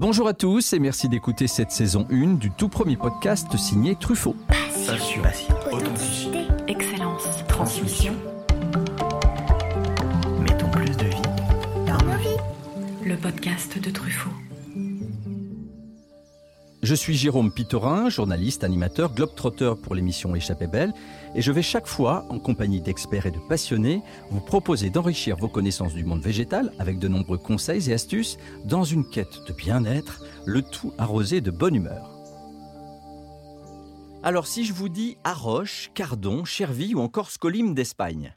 Bonjour à tous et merci d'écouter cette saison 1 du tout premier podcast signé Truffaut. Passion, authenticité, excellence, transmission. Mettons plus de vie dans nos vies. Le podcast de Truffaut. Je suis Jérôme Pitorin, journaliste, animateur, globetrotter pour l'émission Échappée Belle, et je vais chaque fois, en compagnie d'experts et de passionnés, vous proposer d'enrichir vos connaissances du monde végétal avec de nombreux conseils et astuces dans une quête de bien-être, le tout arrosé de bonne humeur. Alors si je vous dis Arroche, Cardon, Cherville ou encore Scolim d'Espagne?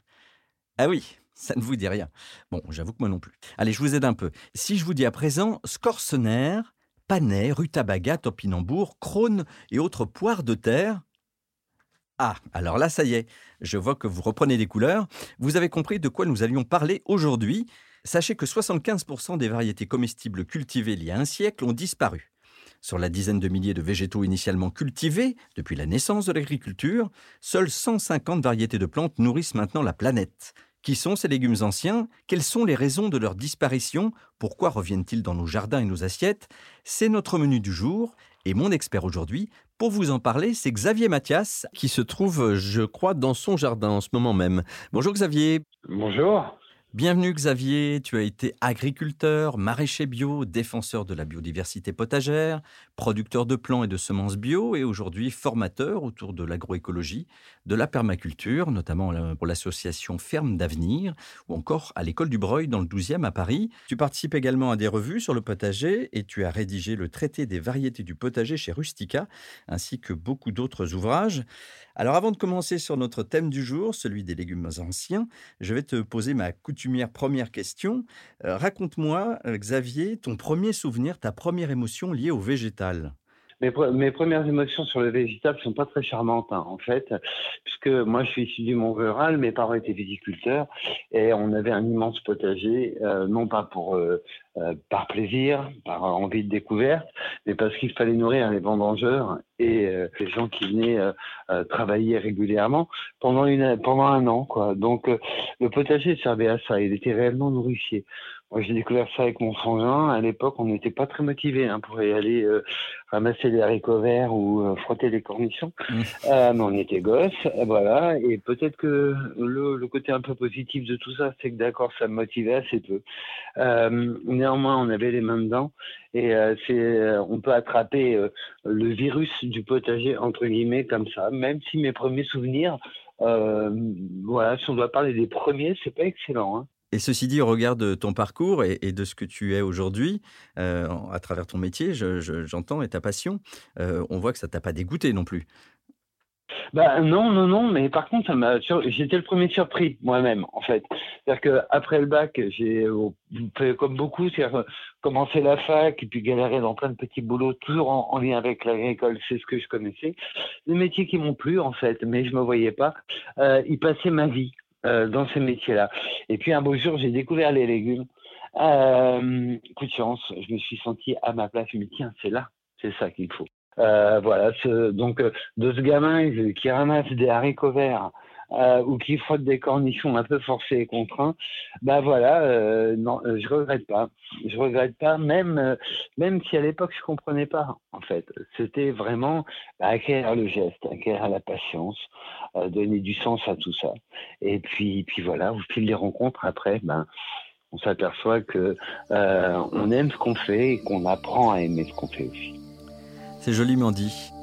Ah oui, ça ne vous dit rien. Bon, j'avoue que moi non plus. Allez, je vous aide un peu. Si je vous dis à présent Scorsener, panais, rutabaga, topinambour, crône et autres poires de terre. Ah, alors là, ça y est, je vois que vous reprenez des couleurs. Vous avez compris de quoi nous allions parler aujourd'hui. Sachez que 75% des variétés comestibles cultivées il y a un siècle ont disparu. Sur la dizaine de milliers de végétaux initialement cultivés depuis la naissance de l'agriculture, seules 150 variétés de plantes nourrissent maintenant la planète. Qui sont ces légumes anciens? Quelles sont les raisons de leur disparition? Pourquoi reviennent-ils dans nos jardins et nos assiettes? C'est notre menu du jour. Et mon expert aujourd'hui, pour vous en parler, c'est Xavier Mathias, qui se trouve, je crois, dans son jardin en ce moment même. Bonjour Xavier. Bonjour. Bienvenue Xavier, tu as été agriculteur, maraîcher bio, défenseur de la biodiversité potagère, producteur de plants et de semences bio et aujourd'hui formateur autour de l'agroécologie, de la permaculture, notamment pour l'association Ferme d'Avenir ou encore à l'école du Breuil dans le 12e à Paris. Tu participes également à des revues sur le potager et tu as rédigé le traité des variétés du potager chez Rustica ainsi que beaucoup d'autres ouvrages. Alors avant de commencer sur notre thème du jour, celui des légumes anciens, je vais te poser ma première question. Euh, raconte-moi, euh, Xavier, ton premier souvenir, ta première émotion liée au végétal. Mes, premières émotions sur le végétal sont pas très charmantes, hein, en fait, puisque moi je suis issu du monde rural, mes parents étaient viticulteurs et on avait un immense potager, euh, non pas pour euh, euh, par plaisir, par envie de découverte, mais parce qu'il fallait nourrir les vendangeurs et les gens qui venaient travailler régulièrement pendant une pendant un an, quoi. Donc le potager servait à ça, il était réellement nourricier. Moi, j'ai découvert ça avec mon frangin. À l'époque, on n'était pas très motivés hein, pour y aller euh, ramasser les haricots verts ou euh, frotter les cornichons. Mmh. Euh, mais on était gosses, voilà. Et peut-être que le, le, côté un peu positif de tout ça, c'est que d'accord, ça me motivait assez peu. néanmoins, on avait les mains dedans. Et c'est, on peut attraper le virus du potager, entre guillemets, comme ça. Même si mes premiers souvenirs, voilà, si on doit parler des premiers, c'est pas excellent. Hein. Et ceci dit, au regard de ton parcours et, de ce que tu es aujourd'hui, euh, à travers ton métier, j'entends, et ta passion, euh, on voit que ça t'a pas dégoûté non plus. Bah non, non, non, mais par contre, j'étais le premier surpris moi-même, en fait. C'est-à-dire qu'après le bac, j'ai fait comme beaucoup, commencer la fac et puis galérer dans plein de petits boulots, toujours en, lien avec l'agricole, c'est ce que je connaissais. Des métiers qui m'ont plu, en fait, mais je me voyais pas euh, y ma vie. Euh, dans ces métiers-là. Et puis un beau jour, j'ai découvert les légumes. Euh, coup de chance, je me suis senti à ma place. Je me dis, tiens, c'est là, c'est ça qu'il faut. Euh, voilà, donc euh, de ce gamin qui ramasse des haricots verts euh, ou qui frotte des cornichons un peu forcés et contraints, ben voilà, euh, non, euh, je regrette pas. Je regrette pas, même euh, même si à l'époque je comprenais pas. En fait, c'était vraiment acquérir le geste, acquérir la patience, donner du sens à tout ça. Et puis puis voilà, au fil des rencontres après, ben on s'aperçoit que on aime ce qu'on fait et qu'on apprend à aimer ce qu'on fait aussi. C'est joliment dit.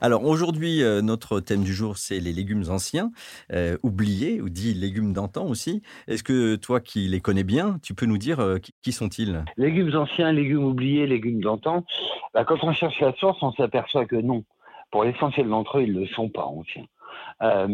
Alors aujourd'hui, euh, notre thème du jour, c'est les légumes anciens, euh, oubliés, ou dit légumes d'antan aussi. Est-ce que toi qui les connais bien, tu peux nous dire euh, qui sont-ils? Légumes anciens, légumes oubliés, légumes d'antan. Bah, quand on cherche la source, on s'aperçoit que non. Pour l'essentiel d'entre eux, ils ne le sont pas anciens. Euh,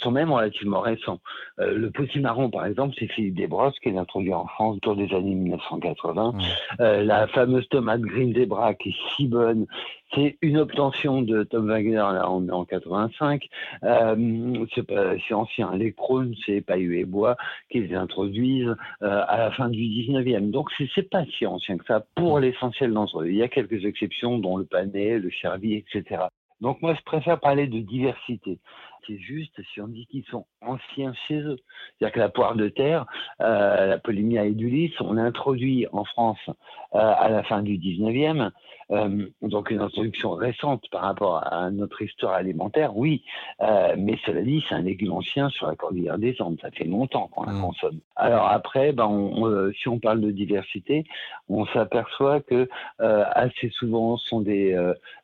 sont même relativement récents. Euh, le potimarron, par exemple, c'est Philippe Desbrosses qui est introduit en France autour des années 1980. Euh, la fameuse tomate Green Zebra qui est si bonne, c'est une obtention de Tom Wagner là, en, en 85. Euh, c'est ancien. Les crônes, c'est Pailleux et Bois qui les introduisent euh, à la fin du 19e. Donc c'est pas si ancien que ça pour l'essentiel d'entre eux. Il y a quelques exceptions, dont le panais, le chervy, etc. Donc moi, je préfère parler de diversité. C'est juste si on dit qu'ils sont anciens chez eux. C'est-à-dire que la poire de terre, euh, la Polymia edulis, on introduit en France euh, à la fin du 19e, euh, donc une introduction récente par rapport à notre histoire alimentaire, oui, mais cela dit, c'est un légume ancien sur la cordillère des Andes, ça fait longtemps qu'on la mmh. consomme. Alors après, ben, si on parle de diversité, on s'aperçoit que assez souvent sont des,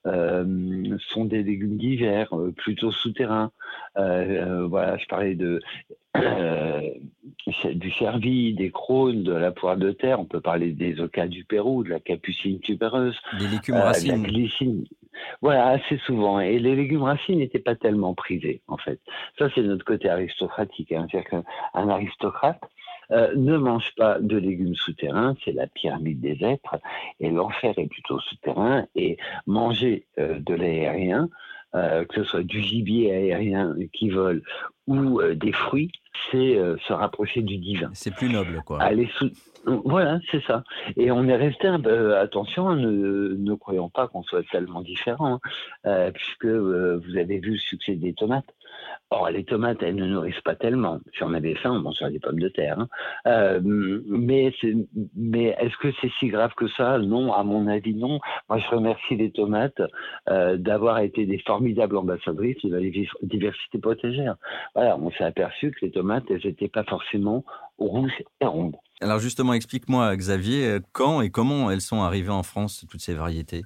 sont des légumes d'hiver, plutôt souterrains. Voilà, je parlais de euh, du cervi, des crônes, de la poire de terre. On peut parler des ocas du Pérou, de la capucine tubéreuse. Des légumes racines. la glycine. Voilà, assez souvent. Et les légumes racines n'étaient pas tellement prisés, en fait. Ça, c'est notre côté aristocratique. Hein. C'est-à-dire qu'un aristocrate, euh, ne mange pas de légumes souterrains, c'est la pyramide des êtres, et l'enfer est plutôt souterrain, et manger euh, de l'aérien, que ce soit du gibier aérien qui vole ou des fruits, c'est euh, se rapprocher du divin. C'est plus noble, quoi. Aller Voilà, c'est ça. Et on est resté, un peu, attention, ne, ne croyons pas qu'on soit tellement différent, hein, euh, puisque euh, vous avez vu le succès des tomates. Or, les tomates, elles ne nourrissent pas tellement. Si on avait faim, on mangerait des pommes de terre. Hein. Euh, mais mais est-ce que c'est si grave que ça? Non, à mon avis, non. Moi, je remercie les tomates euh, d'avoir été des formidables ambassadrices de la diversité potagère. Voilà, on s'est aperçu que les tomates, elles n'étaient pas forcément rouges et rondes. Alors justement, explique-moi, Xavier, quand et comment elles sont arrivées en France, toutes ces variétés?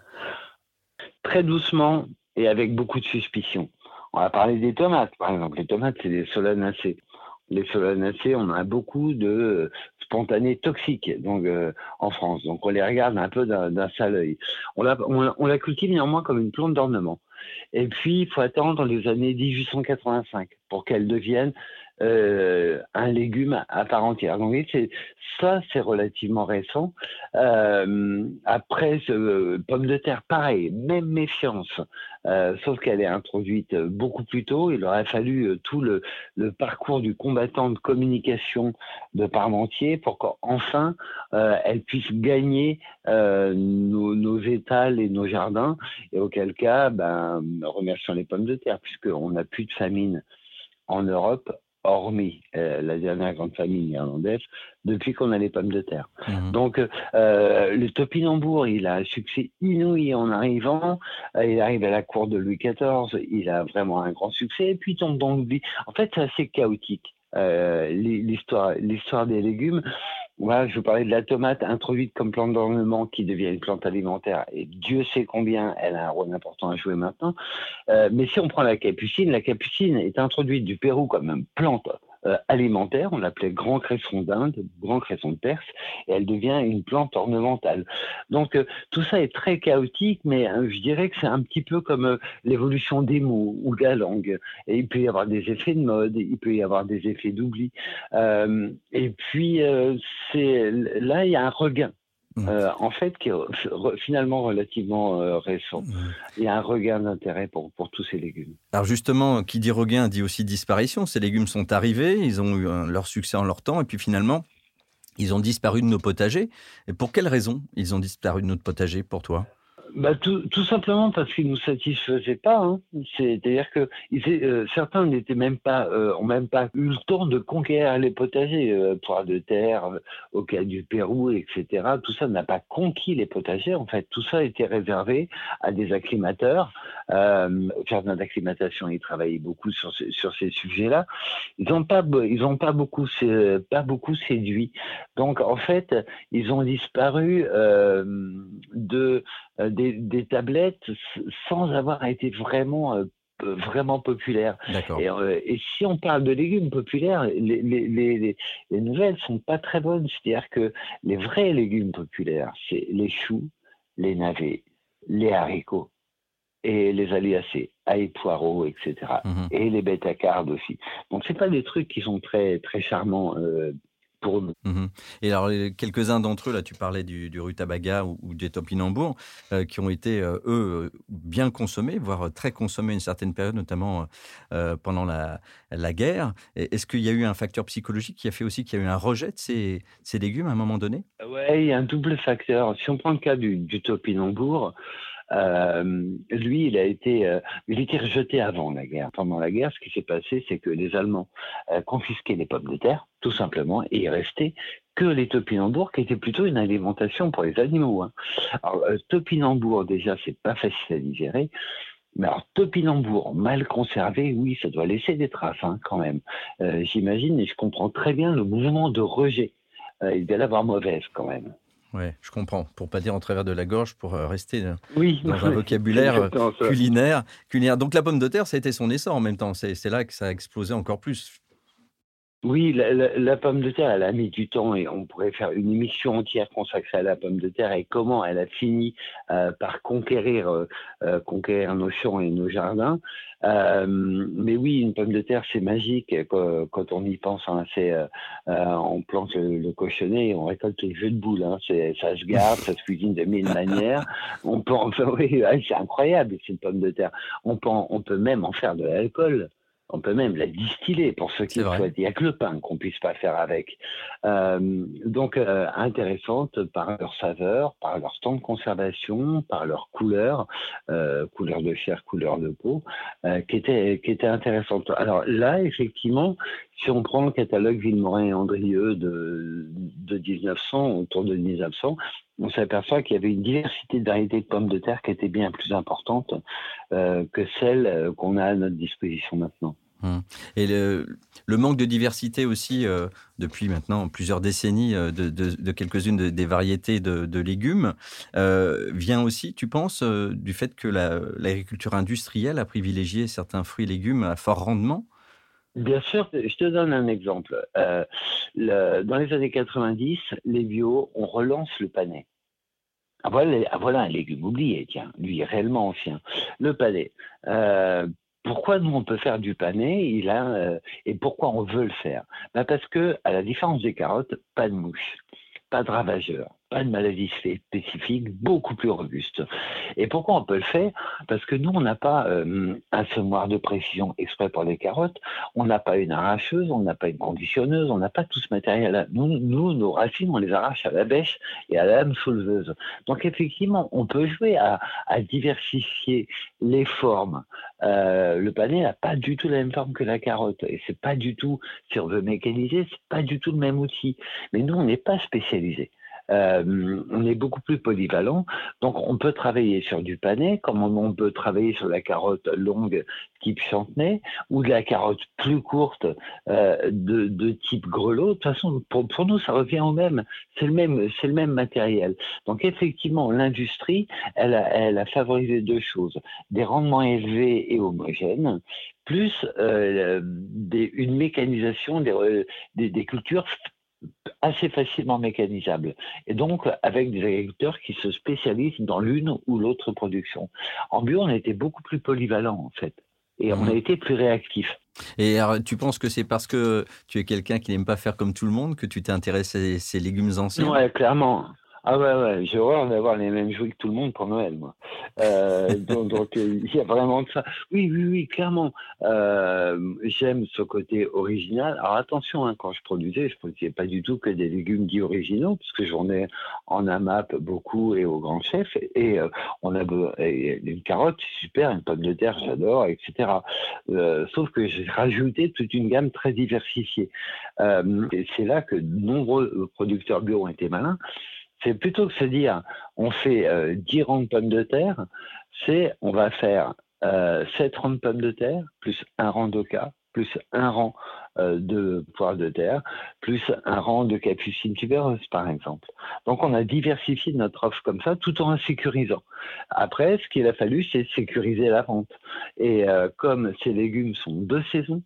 Très doucement et avec beaucoup de suspicion. On va parler des tomates, par exemple. Les tomates, c'est des solanacées. Les solanacées, on a beaucoup de spontanés toxiques donc, euh, en France. Donc on les regarde un peu d'un sale œil. On la, on, la cultive néanmoins comme une plante d'ornement. Et puis, il faut attendre les années 1885 pour qu'elle devienne euh, un légume à part entière. Donc ça, c'est relativement récent. Euh, après, ce, pomme de terre, pareil, même méfiance, euh, sauf qu'elle est introduite beaucoup plus tôt. Il aurait fallu tout le, parcours du combattant de communication de Parmentier pour qu'enfin elle puisse gagner nos, nos, étals et nos jardins. Et auquel cas, ben, remercions les pommes de terre, puisqu'on n'a plus de famine en Europe hormis euh, la dernière grande famille irlandaise, depuis qu'on a les pommes de terre. Mhm. Donc, euh, le topinambour, il a un succès inouï en arrivant. Euh, il arrive à la cour de Louis XIV, il a vraiment un grand succès, et puis tombe dans l'oubli. En fait, c'est assez chaotique. L'histoire, l'histoire des légumes. Voilà, je vous parlais de la tomate introduite comme plante d'ornement qui devient une plante alimentaire et Dieu sait combien elle a un rôle important à jouer maintenant. Euh, mais si on prend la capucine, la capucine est introduite du Pérou comme une plante euh, alimentaire, on l'appelait grand cresson d'Inde, grand cresson de Perse, et elle devient une plante ornementale. Donc euh, tout ça est très chaotique, mais euh, je dirais que c'est un petit peu comme l'évolution des mots ou de la langue. Et il peut y avoir des effets de mode, il peut y avoir des effets d'oubli. et puis c'est là il y a un regain. Mmh. Euh, en fait, qui est finalement relativement euh, récent. Mmh. Il y a un regain d'intérêt pour, pour tous ces légumes. Alors justement, qui dit regain dit aussi disparition. Ces légumes sont arrivés, ils ont eu leur succès en leur temps, et puis finalement, ils ont disparu de nos potagers. Et pour quelles raisons ils ont disparu de notre potager pour toi? Bah, tout, simplement parce qu'ils nous satisfaisaient pas. Hein. C'est-à-dire que euh, certains n'étaient même pas, euh, ont même pas eu le temps de conquérir les potagers, euh, de terre, euh, au cas du Pérou, etc. Tout ça n'a pas conquis les potagers. En fait, tout ça était réservé à des acclimateurs. Euh, jardin d'acclimatation, ils travaillaient beaucoup sur, sur ces sujets-là. Ils n'ont pas, ils ont pas beaucoup, pas beaucoup séduit. Donc, en fait, ils ont disparu de euh, des, tablettes sans avoir été vraiment euh, vraiment populaires. Et, euh, et, si on parle de légumes populaires, les, les, les, les nouvelles sont pas très bonnes. C'est-à-dire que les vrais légumes populaires, c'est les choux, les navets, les haricots et les aliacées, ail, poireaux, etc. Mhm. Et les bêtes à cardes aussi. Donc c'est pas des trucs qui sont très très charmants pour mmh Et alors, quelques-uns d'entre eux, là, tu parlais du, du rutabaga ou, des topinambours, euh, qui ont été, euh, eux, bien consommés, voire très consommés à une certaine période, notamment euh, pendant la, la guerre. Est-ce qu'il y a eu un facteur psychologique qui a fait aussi qu'il y a eu un rejet de ces, ces légumes à un moment donné? Oui, il y a un double facteur. Si on prend le cas du, du topinambour, lui, il a été, il était rejeté avant la guerre. Pendant la guerre, ce qui s'est passé, c'est que les Allemands confisquaient les pommes de terre, tout simplement, et il restait que les topinambours, qui étaient plutôt une alimentation pour les animaux. Hein. Alors, topinambour, déjà, c'est pas facile à digérer. Mais alors, topinambour mal conservé, oui, ça doit laisser des traces hein, quand même. Euh, j'imagine et je comprends très bien le mouvement de rejet. Euh, il doit l'avoir mauvaise quand même. Oui, je comprends. Pour pas dire en travers de la gorge, pour euh, rester dans un vocabulaire culinaire, culinaire. Donc la pomme de terre, ça a été son essor en même temps. C'est là que ça a explosé encore plus. Oui, la, pomme de terre, elle a mis du temps et on pourrait faire une émission entière consacrée à la pomme de terre et comment elle a fini euh, par conquérir, euh, euh, conquérir nos champs et nos jardins. mais oui, une pomme de terre, c'est magique quand, on y pense. Hein, c'est, on plante le, cochonnet et on récolte les jeux de boules. Hein, ça se garde, ça se cuisine de mille manières. On peut, oui, c'est incroyable, une pomme de terre. On peut même en faire de l'alcool on peut même la distiller pour ceux qui le souhaitent. Il n'y a que le pain qu'on puisse pas faire avec. Euh, donc euh, intéressante par leur saveur, par leur temps de conservation, par leur couleur, euh, couleur de chair, couleur de peau, qui était qui était intéressante. Alors là, effectivement, si on prend le catalogue Villemorin et Andrieux de, de 1900, autour de 1900, on s'aperçoit qu'il y avait une diversité de variétés de pommes de terre qui était bien plus importante euh, que celle euh, qu'on a à notre disposition maintenant. Hum. Et le, manque de diversité aussi, euh, depuis maintenant plusieurs décennies, de, quelques-unes des variétés de, légumes, vient aussi, tu penses, du fait que l'agriculture industrielle a privilégié certains fruits et légumes à fort rendement? Bien sûr, je te donne un exemple. dans les années 90, les bio, on relance le panais. Ah voilà, ah, voilà, un légume oublié, tiens, lui réellement ancien. Le panais. Euh, pourquoi nous on peut faire du panais il a, euh, et pourquoi on veut le faire? Ben Parce que, à la différence des carottes, pas de mouche, pas de ravageurs pas de maladie spécifique, beaucoup plus robuste. Et pourquoi on peut le faire? Parce que nous, on n'a pas euh, un semoir de précision exprès pour les carottes, on n'a pas une arracheuse, on n'a pas une conditionneuse, on n'a pas tout ce matériel-là. Nous, nos racines, on les arrache à la bêche et à la lame souleveuse. Donc effectivement, on peut jouer à, diversifier les formes. Euh, le panais n'a pas du tout la même forme que la carotte. Et c'est pas du tout, si on veut mécaniser, c'est pas du tout le même outil. Mais nous, on n'est pas spécialisé. Euh, on est beaucoup plus polyvalent. Donc, on peut travailler sur du panais, comme on peut travailler sur la carotte longue type chantenay, ou de la carotte plus courte euh, de, type grelot. De toute façon, pour, nous, ça revient au même. C'est le même, c'est le même matériel. Donc, effectivement, l'industrie, elle a, favorisé deux choses des rendements élevés et homogènes, plus euh, une mécanisation des, des cultures assez facilement mécanisables. Et donc, avec des agriculteurs qui se spécialisent dans l'une ou l'autre production. En bio, on a été beaucoup plus polyvalent, en fait. Et on a mmh. été plus réactif. Et tu penses que c'est parce que tu es quelqu'un qui n'aime pas faire comme tout le monde que tu t'es intéressé à ces légumes anciens? Oui, clairement. Ah ouais, ouais, j'ai horreur d'avoir les mêmes jouets que tout le monde pour Noël, moi. Euh, donc, euh, il y a vraiment de ça. Oui, oui, oui, clairement. Euh, j'aime ce côté original. Alors attention, hein, quand je produisais, je produisais pas du tout que des légumes dits originaux, parce que j'en ai en AMAP beaucoup et au grand chef. Et on a une carotte, c'est super, une pomme de terre, j'adore, etc. sauf que j'ai rajouté toute une gamme très diversifiée. et c'est là que de nombreux producteurs bio ont été malins c'est plutôt que se dire on fait euh, 10 rangs de pommes de terre, c'est on va faire euh, 7 rangs de pommes de terre, plus un rang d'oca, plus un rang euh, de poire de terre, plus un rang de capucine tubereuse, par exemple. Donc on a diversifié notre offre comme ça, tout en sécurisant. Après, ce qu'il a fallu, c'est sécuriser la vente. Et euh, comme ces légumes sont de saison,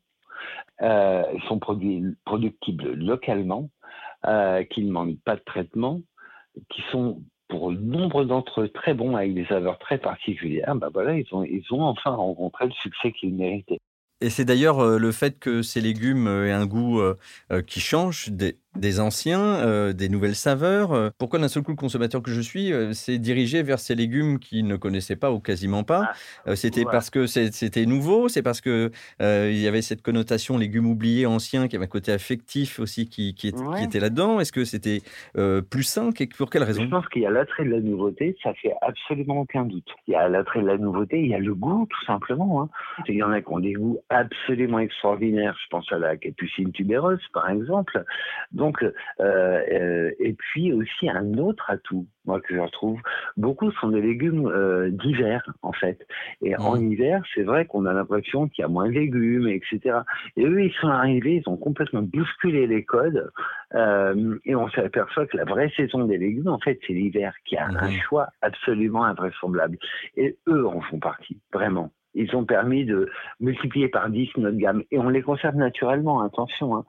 ils sont productibles localement, qu'ils ne demandent pas de traitement, qui sont pour nombre d'entre eux très bons avec des saveurs très particulières, ben voilà, ils ont, ils ont enfin rencontré le succès qu'ils méritaient. Et c'est d'ailleurs euh, le fait que ces légumes aient un goût euh, euh, qui change anciens, euh, des nouvelles saveurs. Euh, pourquoi d'un seul coup le consommateur que je suis euh, s'est dirigé vers ces légumes qu'il ne connaissait pas ou quasiment pas? Ah, C'était parce que c'était nouveau C'est parce que il y avait cette connotation légumes oubliés, anciens, qui avait un côté affectif aussi qui, qui, était là-dedans Est-ce que c'était plus sain? Pour quelle raison? Je pense qu'il y a l'attrait de la nouveauté, ça fait absolument aucun doute. Il y a l'attrait de la nouveauté, il y a le goût tout simplement. Hein. Il y en a qui ont des goûts absolument extraordinaires. Je pense à la capucine tubéreuse par exemple. Donc, euh, euh, et puis aussi un autre atout, moi que je retrouve, beaucoup sont des légumes euh, d'hiver en fait. Et en hiver, c'est vrai qu'on a l'impression qu'il y a moins de légumes, etc. Et eux, ils sont arrivés, ils ont complètement bousculé les codes, et on s'aperçoit que la vraie saison des légumes, en fait, c'est l'hiver, qui a un choix absolument invraisemblable. Et eux en font partie, vraiment. Ils ont permis de multiplier par 10 notre gamme. Et on les conserve naturellement, attention. Hein.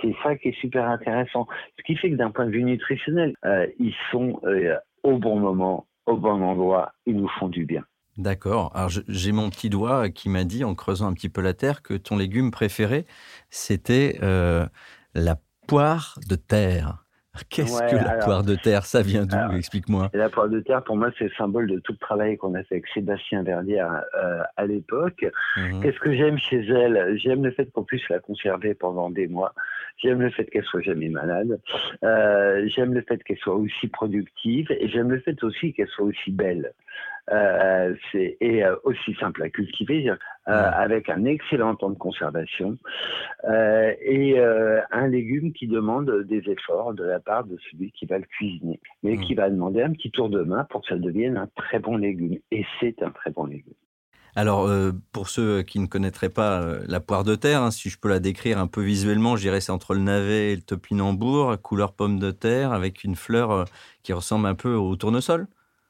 C'est ça qui est super intéressant. Ce qui fait que d'un point de vue nutritionnel, euh, ils sont euh, au bon moment, au bon endroit, ils nous font du bien. D'accord. Alors j'ai mon petit doigt qui m'a dit, en creusant un petit peu la terre, que ton légume préféré, c'était euh, la poire de terre. Qu'est-ce que la poire de terre Ça vient d'où Explique-moi. La poire de terre, pour moi, c'est le symbole de tout le travail qu'on a fait avec Sébastien Verdier euh, à l'époque. Mhm. Qu'est-ce que j'aime chez elle? J'aime le fait qu'on puisse la conserver pendant des mois. J'aime le fait qu'elle soit jamais malade. Euh, j'aime le fait qu'elle soit aussi productive. Et j'aime le fait aussi qu'elle soit aussi belle. Euh, c'est et euh, aussi simple à cultiver, euh, avec un excellent temps de conservation et un légume qui demande des efforts de la part de celui qui va le cuisiner, mais mmh. qui va demander un petit tour de main pour que ça devienne un très bon légume. Et c'est un très bon légume. Alors, pour ceux qui ne connaîtraient pas la poire de terre, hein, si je peux la décrire un peu visuellement, je dirais c'est entre le navet et le topinambour, couleur pomme de terre, avec une fleur qui ressemble un peu au tournesol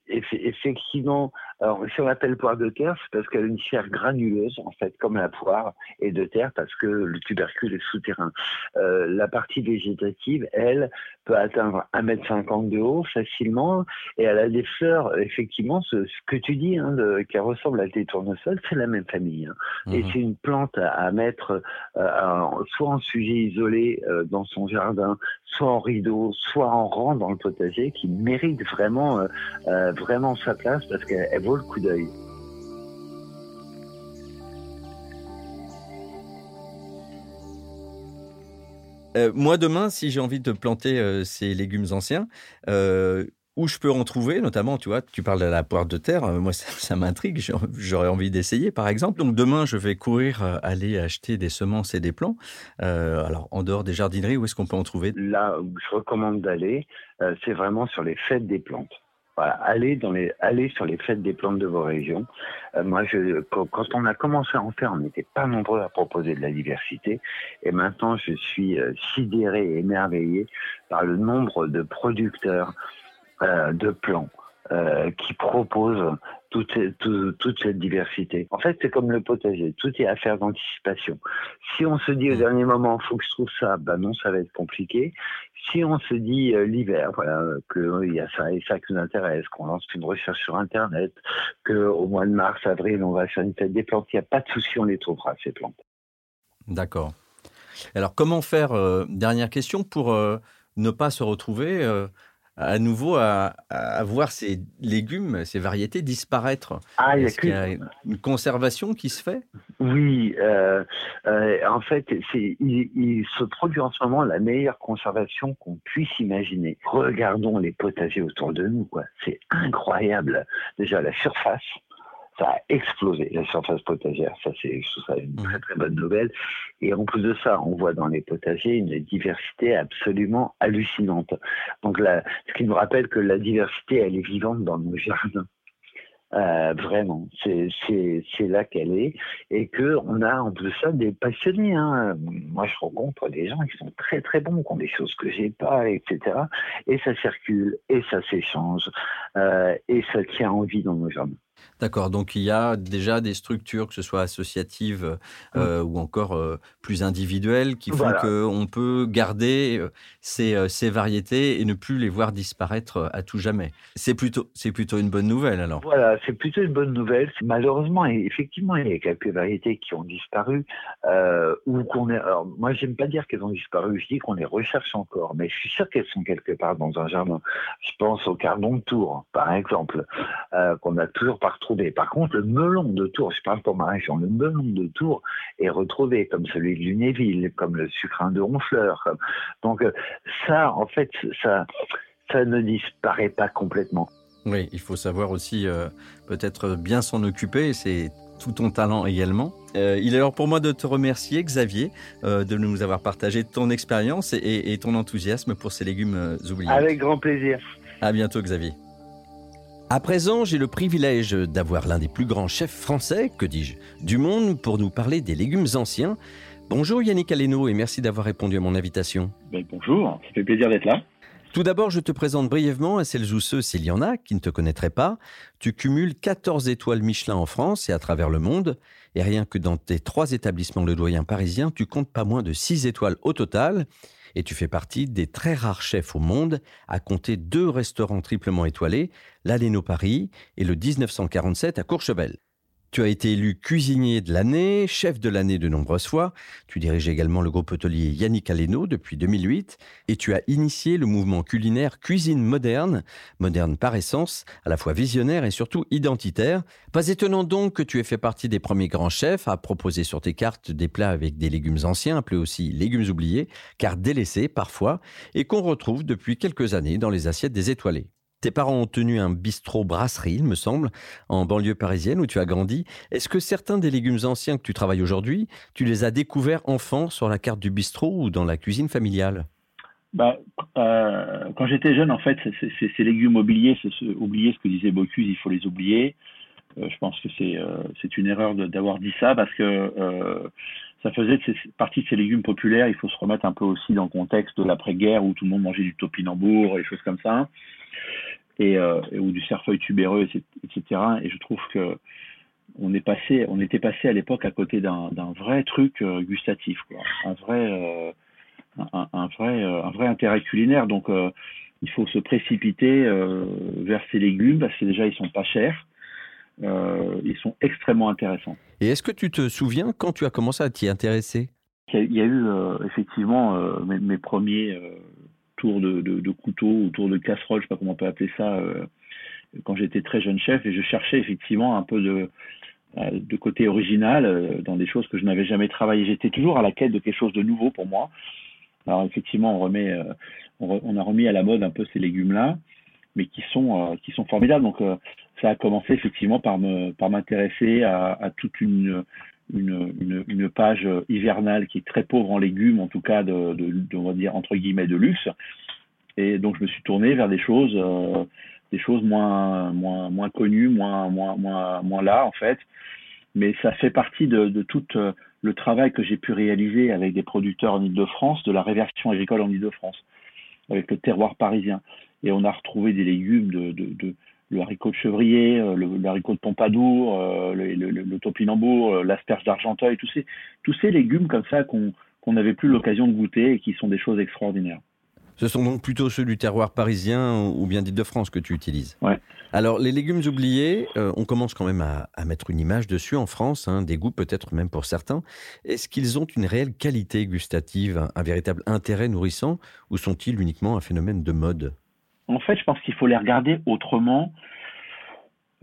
effectivement, alors, si on l'appelle poire de terre, c'est parce qu'elle a une chair granuleuse, en fait, comme la poire, et de terre parce que le tubercule est souterrain. Euh, la partie végétative, elle, peut atteindre 1m50 de haut facilement, et elle a des fleurs, effectivement, ce, que tu dis, hein, qui ressemble à des tournesols, c'est la même famille. Hein. Et mhm. c'est une plante à, mettre euh, soit en sujet isolé euh, dans son jardin, soit en rideau, soit en rang dans le potager, qui mérite vraiment, euh, vraiment sa place parce qu'elle le coup d'œil. Euh, moi, demain, si j'ai envie de planter euh, ces légumes anciens, euh, où je peux en trouver, notamment, tu vois, tu parles de la poire de terre, moi, ça, m'intrigue, j'aurais envie d'essayer, par exemple. Donc, demain, je vais courir, aller acheter des semences et des plants. alors, en dehors des jardineries, où est-ce qu'on peut en trouver? Là où je recommande d'aller, c'est vraiment sur les fêtes des plantes. Voilà, allez, dans les, allez sur les fêtes des plantes de vos régions. Euh, moi, je, quand, on a commencé à en faire, on n'était pas nombreux à proposer de la diversité. Et maintenant, je suis euh, sidéré et émerveillé par le nombre de producteurs euh, de plants euh, qui proposent toute, toute, cette diversité. En fait, c'est comme le potager, tout est affaire d'anticipation. Si on se dit au dernier moment, faut que je trouve ça, ben non, ça va être compliqué si on se dit euh, l'hiver, voilà, qu'il y a ça et ça qui nous intéresse, qu'on lance une recherche sur Internet, qu'au mois de mars, avril, on va faire une fête des plantes, il n'y a pas de souci, on les trouvera, ces plantes. D'accord. Alors, comment faire, euh, dernière question, pour euh, ne pas se retrouver à nouveau à, voir ces légumes, ces variétés disparaître Ah, il y a, une conservation qui se fait? Oui, euh, euh, en fait, il, il, se produit en ce moment la meilleure conservation qu'on puisse imaginer. Regardons les potagers autour de nous, quoi. C'est incroyable. Déjà la surface, ça a explosé, la surface potagère. Ça, c'est une très très bonne nouvelle. Et en plus de ça, on voit dans les potagers une diversité absolument hallucinante. Donc, là, ce qui nous rappelle que la diversité, elle est vivante dans nos jardins. Euh, vraiment, c'est là qu'elle est et que on a en plus de ça des passionnés. Hein. Moi, je rencontre des gens qui sont très très bons, qui ont des choses que j'ai pas, etc. Et ça circule et ça s'échange euh, et ça tient en vie dans nos jardins. D'accord, donc il y a déjà des structures, que ce soit associatives euh, ou encore euh, plus individuelles, qui font qu'on peut garder euh, ces, ces variétés et ne plus les voir disparaître à tout jamais. C'est plutôt, c'est plutôt une bonne nouvelle alors. Voilà, c'est plutôt une bonne nouvelle. Malheureusement, effectivement, il y a quelques variétés qui ont disparu euh, ou qu'on est. Alors, moi, j'aime pas dire qu'elles ont disparu. Je dis qu'on les recherche encore, mais je suis sûr qu'elles sont quelque part dans un jardin. Je pense au cardon de Tours, par exemple, qu'on n'a toujours pas retrouvé. Par contre, le melon de Tours, je parle pour ma région, le melon de Tours est retrouvé, comme celui de Lunéville, comme le sucrin de Honfleur. Comme... Donc, ça, en fait, ça, ça ne disparaît pas complètement. Oui, il faut savoir aussi euh, peut-être bien s'en occuper, c'est tout ton talent également. Euh, il est alors pour moi de te remercier, Xavier, euh, de nous avoir partagé ton expérience et, et- ton enthousiasme pour ces légumes oubliés. Avec grand plaisir. À bientôt, Xavier. À présent, j'ai le privilège d'avoir l'un des plus grands chefs français, que dis-je, du monde pour nous parler des légumes anciens. Bonjour Yannick Aleno et merci d'avoir répondu à mon invitation. Ben, bonjour, ça fait plaisir d'être là. Tout d'abord, je te présente brièvement à celles ou ceux, s'il y en a, qui ne te connaîtraient pas. Tu cumules 14 étoiles Michelin en France et à travers le monde. Et rien que dans tes trois établissements Le Doyen parisien, tu comptes pas moins de 6 étoiles au total. Et tu fais partie des très rares chefs au monde à compter deux restaurants triplement étoilés, l'Aleno Paris et le 1947 à Courchevel. Tu as été élu cuisinier de l'année, chef de l'année de nombreuses fois. Tu diriges également le groupe hôtelier Yannick Aleno depuis 2008 et tu as initié le mouvement culinaire Cuisine moderne, moderne par essence, à la fois visionnaire et surtout identitaire. Pas étonnant donc que tu aies fait partie des premiers grands chefs à proposer sur tes cartes des plats avec des légumes anciens, appelés aussi légumes oubliés, car délaissés parfois, et qu'on retrouve depuis quelques années dans les assiettes des étoilés. Tes parents ont tenu un bistrot brasserie, il me semble, en banlieue parisienne où tu as grandi. Est-ce que certains des légumes anciens que tu travailles aujourd'hui, tu les as découverts enfant sur la carte du bistrot ou dans la cuisine familiale? Bah, euh, quand j'étais jeune, en fait, ces légumes oubliés, c'est ce, oublier ce que disait Bocuse, il faut les oublier. Euh, je pense que c'est euh, une erreur d'avoir dit ça parce que ça faisait partie de ces légumes populaires. Il faut se remettre un peu aussi dans le contexte de l'après-guerre où tout le monde mangeait du topinambour et des choses comme ça, et, euh, et- ou du cerfeuil tubéreux, etc.. Et je trouve que on est passé, on était passé à l'époque à côté d'un vrai truc euh, gustatif, quoi. Un vrai, euh, un, un vrai, un vrai intérêt culinaire. Donc, euh, il faut se précipiter vers ces légumes parce que déjà ils sont pas chers, ils sont extrêmement intéressants. Et est-ce que tu te souviens quand tu as commencé à t'y intéresser? Il y a, eu effectivement mes, mes premiers tours de, de, de couteau ou tours de casserole, je sais pas comment on peut appeler ça, euh, quand j'étais très jeune chef et je cherchais effectivement un peu de, euh, côté original euh, dans des choses que je n'avais jamais travaillé. J'étais toujours à la quête de quelque chose de nouveau pour moi. Alors effectivement, on remet, a remis à la mode un peu ces légumes-là, mais qui sont, qui sont formidables. Donc ça a commencé effectivement par m'intéresser à toute une, une, page hivernale qui est très pauvre en légumes, en tout cas de, on va dire entre guillemets de luxe. Et donc je me suis tourné vers des choses, euh, des choses moins, moins, moins connues, moins, moins, moins, moins là en fait. Mais ça fait partie de, de tout euh, le travail que j'ai pu réaliser avec des producteurs en Ile-de-France, de la réversion agricole en Ile-de-France, avec le terroir parisien. Et on a retrouvé des légumes de le haricot de chevrier, euh, le, le haricot de Pompadour, euh, le, le, le, le topinambour, euh, l'asperge d'Argenteuil, tous ces, tous ces légumes comme ça qu'on n'avait plus l'occasion de goûter et qui sont des choses extraordinaires. Ce sont donc plutôt ceux du terroir parisien ou bien d'Île-de-France que tu utilises. Ouais. Alors, les légumes oubliés, euh, on commence quand même à, à mettre une image dessus en France, hein, des goûts peut-être même pour certains. Est-ce qu'ils ont une réelle qualité gustative, un, un véritable intérêt nourrissant, ou sont-ils uniquement un phénomène de mode? En fait, je pense qu'il faut les regarder autrement.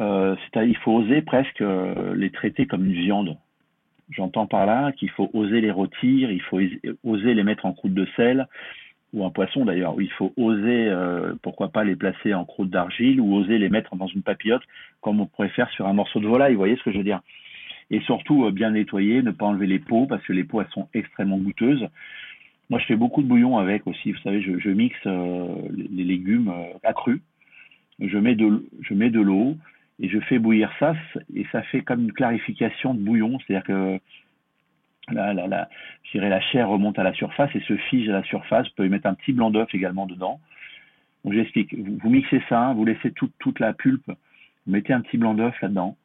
Euh, il faut oser presque euh, les traiter comme une viande. J'entends par là qu'il faut oser les rôtir, il faut oser les mettre en croûte de sel, ou un poisson d'ailleurs. Il faut oser, euh, pourquoi pas, les placer en croûte d'argile, ou oser les mettre dans une papillote, comme on pourrait faire sur un morceau de volaille. Vous voyez ce que je veux dire? Et surtout, bien nettoyer, ne pas enlever les peaux, parce que les peaux, elles sont extrêmement goûteuses. Moi, je fais beaucoup de bouillon avec aussi. Vous savez, je, je mixe euh, les, légumes euh, accrus. Je mets de, de l'eau et je fais bouillir ça et ça fait comme une clarification de bouillon. C'est-à-dire que la, la, la, chair remonte à la surface et se fige à la surface. Vous pouvez mettre un petit blanc d'œuf également dedans. Donc j'explique. Vous, mixez ça, vous laissez toute, toute la pulpe vous mettez un petit blanc d'œuf là-dedans,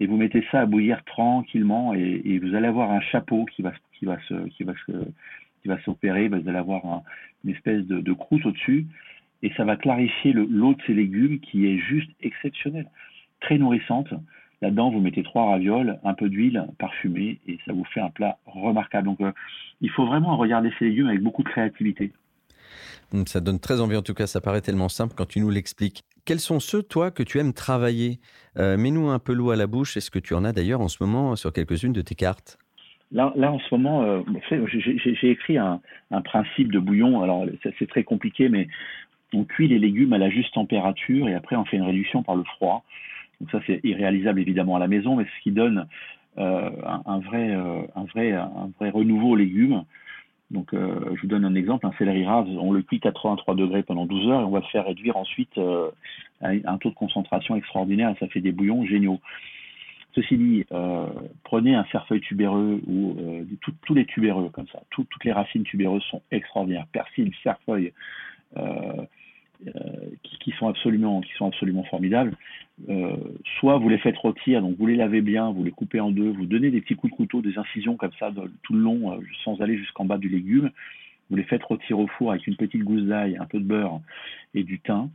et vous mettez ça à bouillir tranquillement, et, vous allez avoir un chapeau qui va, qui va se, qui va se, qui va s'opérer. Vous allez avoir une espèce de, de croûte au-dessus, et ça va clarifier l'eau de ces légumes qui est juste exceptionnelle, très nourrissante. Là-dedans, vous mettez trois ravioles, un peu d'huile parfumée et ça vous fait un plat remarquable. Donc, euh, il faut vraiment regarder ces légumes avec beaucoup de créativité. Hum, ça donne très envie, en tout cas, ça paraît tellement simple quand tu nous l'expliques. Quels sont ceux, toi, que tu aimes travailler? Euh, Mets-nous un peu l'eau à la bouche. Est-ce que tu en as d'ailleurs en ce moment sur quelques-unes de tes cartes? Là, en ce moment, euh, j'ai écrit un, principe de bouillon. Alors, c'est très compliqué, mais on cuit les légumes à la juste température et après on fait une réduction par le froid. Donc ça c'est irréalisable évidemment à la maison, mais ce qui donne euh, un, vrai, euh, un, vrai, un vrai renouveau aux légumes. Donc je vous donne un exemple, un céleri rave, on le cuit 83 degrés pendant 12 heures et on va le faire réduire ensuite à un taux de concentration extraordinaire et ça fait des bouillons géniaux. Ceci dit, prenez un cerfeuil tubéreux ou tous les tubéreux comme ça, toutes les racines tubéreuses sont extraordinaires. Persil, cerfeuil, euh, qui, sont absolument, formidables. Euh, soit vous les faites rôtir, donc vous les lavez bien, vous les coupez en deux, vous donnez des petits coups de couteau, des incisions comme ça tout le long, euh, sans aller jusqu'en bas du légume. Vous les faites rôtir au four avec une petite gousse d'ail, un peu de beurre et du thym.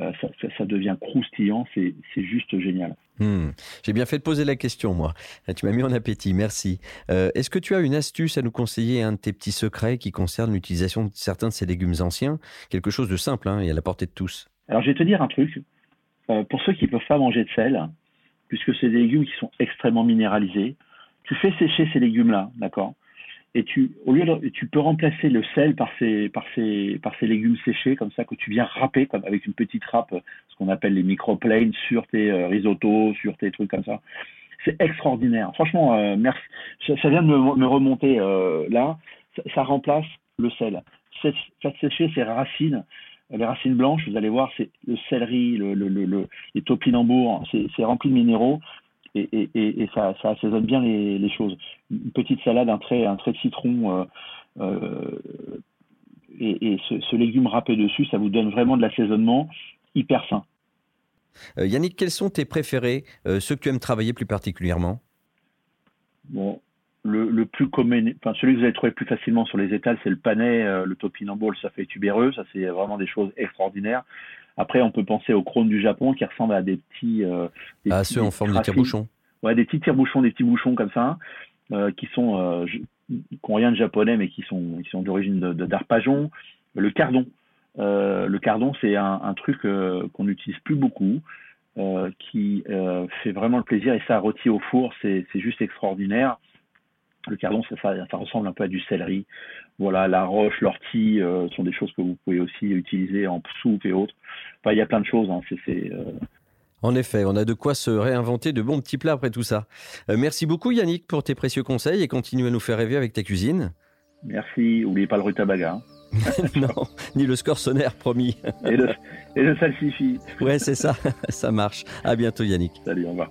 Euh, ça, devient croustillant, c'est juste génial. Hmm. J'ai bien fait de poser la question, moi. Ah, tu m'as mis en appétit, merci. Euh, est-ce que tu as une astuce à nous conseiller, un de tes petits secrets qui concerne l'utilisation de certains de ces légumes anciens? Quelque chose de simple hein, et à la portée de tous. Alors, je vais te dire un truc. Euh, pour ceux qui ne peuvent pas manger de sel, puisque c'est des légumes qui sont extrêmement minéralisés, tu fais sécher ces légumes-là, d'accord? Et tu, au lieu de, tu peux remplacer le sel par ces, par ces, par ces légumes séchés comme ça que tu viens râper comme avec une petite râpe, ce qu'on appelle les microplanes sur tes euh, risottos, sur tes trucs comme ça. C'est extraordinaire. Franchement, euh, merci. Ça, vient de me, remonter euh, là. Ça, remplace le sel. Faites sécher ces racines, les racines blanches. Vous allez voir, c'est le céleri, le, le, le, les topinambours. C'est rempli de minéraux et, ça, assaisonne bien les, choses. Une petite salade, un trait, un trait de citron euh, euh, et, ce, légume râpé dessus, ça vous donne vraiment de l'assaisonnement hyper sain. Euh, Yannick, quels sont tes préférés, ceux que tu aimes travailler plus particulièrement? Bon, le, plus commun, enfin celui que vous allez trouver plus facilement sur les étals, c'est le panais, le topinambour, ça fait tubéreux, ça c'est vraiment des choses extraordinaires. Après, on peut penser aux crônes du Japon qui ressemblent à des petits. Euh, ah, ceux en forme de tire-bouchon. Ouais, des petits tire-bouchons, des petits bouchons comme ça, euh, qui sont euh, qui rien de japonais, mais qui sont qui sont d'origine d'arpajon. Le cardon. le cardon, c'est un, truc qu'on n'utilise plus beaucoup, qui fait vraiment le plaisir et ça rôti au four, c'est juste extraordinaire. Le cardon, ça, ça, ressemble un peu à du céleri. Voilà, la roche, l'ortie euh, sont des choses que vous pouvez aussi utiliser en soupe et autres. Enfin, il y a plein de choses. Hein. Euh, en effet, on a de quoi se réinventer de bons petits plats après tout ça. Euh, merci beaucoup Yannick pour tes précieux conseils et continue à nous faire rêver avec ta cuisine. Merci, n'oubliez pas le rutabaga. Hein. non, ni le scorsonnaire, promis. et, le, et le salsifis. ouais, c'est ça, ça marche. À bientôt Yannick. Salut, au revoir.